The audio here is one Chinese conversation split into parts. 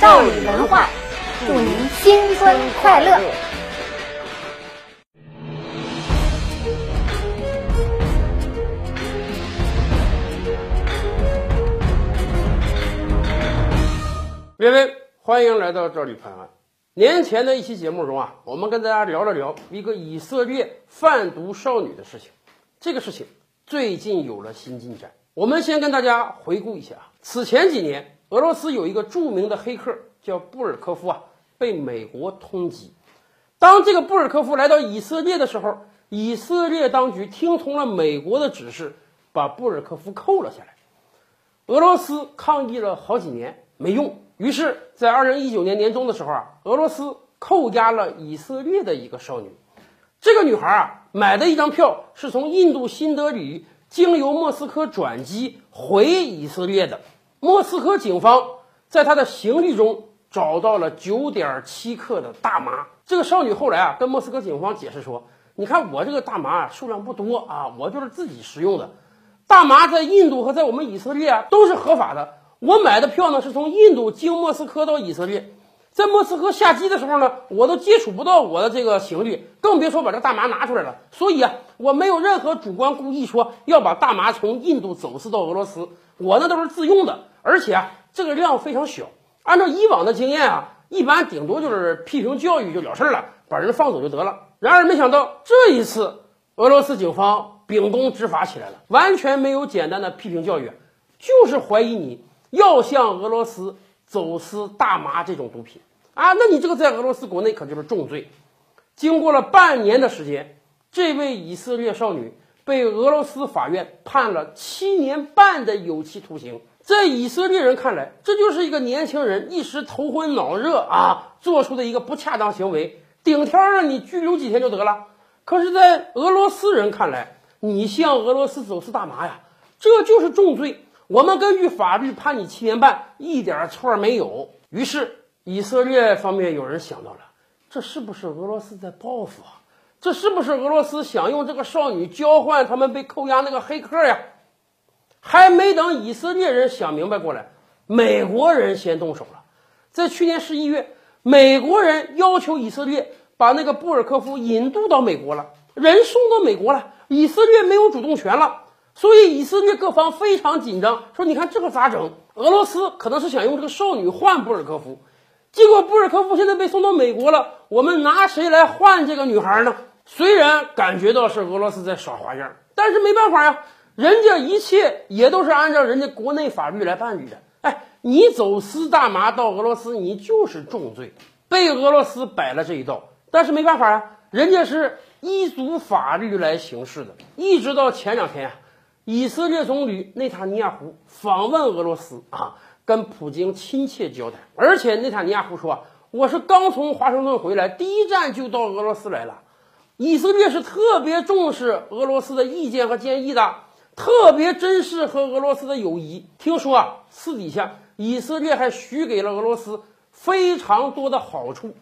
赵宇文化，祝您新春快乐！各位，欢迎来到这里拍案。年前的一期节目中啊，我们跟大家聊了聊一个以色列贩毒少女的事情。这个事情最近有了新进展。我们先跟大家回顾一下，此前几年，俄罗斯有一个著名的黑客叫布尔科夫啊，被美国通缉。当这个布尔科夫来到以色列的时候，以色列当局听从了美国的指示，把布尔科夫扣了下来。俄罗斯抗议了好几年没用，于是，在二零一九年年中的时候啊，俄罗斯扣押了以色列的一个少女。这个女孩啊，买的一张票是从印度新德里经由莫斯科转机回以色列的。莫斯科警方在她的行李中找到了九点七克的大麻。这个少女后来啊，跟莫斯科警方解释说：“你看我这个大麻啊，数量不多啊，我就是自己食用的。”大麻在印度和在我们以色列啊都是合法的。我买的票呢是从印度经莫斯科到以色列，在莫斯科下机的时候呢，我都接触不到我的这个行李，更别说把这大麻拿出来了。所以啊，我没有任何主观故意说要把大麻从印度走私到俄罗斯，我那都是自用的，而且啊，这个量非常小。按照以往的经验啊，一般顶多就是批评教育就了事儿了，把人放走就得了。然而没想到这一次，俄罗斯警方。秉公执法起来了，完全没有简单的批评教育，就是怀疑你要向俄罗斯走私大麻这种毒品啊！那你这个在俄罗斯国内可就是重罪。经过了半年的时间，这位以色列少女被俄罗斯法院判了七年半的有期徒刑。在以色列人看来，这就是一个年轻人一时头昏脑热啊做出的一个不恰当行为，顶天让你拘留几天就得了。可是，在俄罗斯人看来，你向俄罗斯走私大麻呀，这就是重罪。我们根据法律判你七年半，一点错没有。于是以色列方面有人想到了，这是不是俄罗斯在报复啊？这是不是俄罗斯想用这个少女交换他们被扣押那个黑客呀？还没等以色列人想明白过来，美国人先动手了。在去年十一月，美国人要求以色列把那个布尔科夫引渡到美国了，人送到美国了。以色列没有主动权了，所以以色列各方非常紧张，说：“你看这个咋整？俄罗斯可能是想用这个少女换布尔科夫，结果布尔科夫现在被送到美国了，我们拿谁来换这个女孩呢？”虽然感觉到是俄罗斯在耍花样，但是没办法呀，人家一切也都是按照人家国内法律来办理的。哎，你走私大麻到俄罗斯，你就是重罪，被俄罗斯摆了这一道。但是没办法呀，人家是。依足法律来行事的，一直到前两天啊，以色列总理内塔尼亚胡访问俄罗斯啊，跟普京亲切交谈。而且内塔尼亚胡说：“我是刚从华盛顿回来，第一站就到俄罗斯来了。以色列是特别重视俄罗斯的意见和建议的，特别珍视和俄罗斯的友谊。听说啊，私底下以色列还许给了俄罗斯非常多的好处。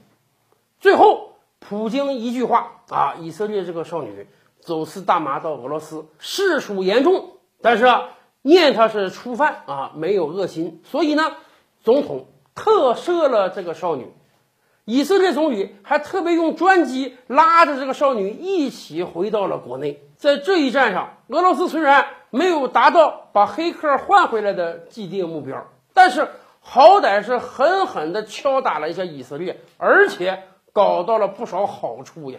最后。”普京一句话啊，以色列这个少女走私大麻到俄罗斯，实属严重。但是，念他是初犯啊，没有恶心，所以呢，总统特赦了这个少女。以色列总理还特别用专机拉着这个少女一起回到了国内。在这一战上，俄罗斯虽然没有达到把黑客换回来的既定目标，但是好歹是狠狠地敲打了一下以色列，而且。搞到了不少好处呀！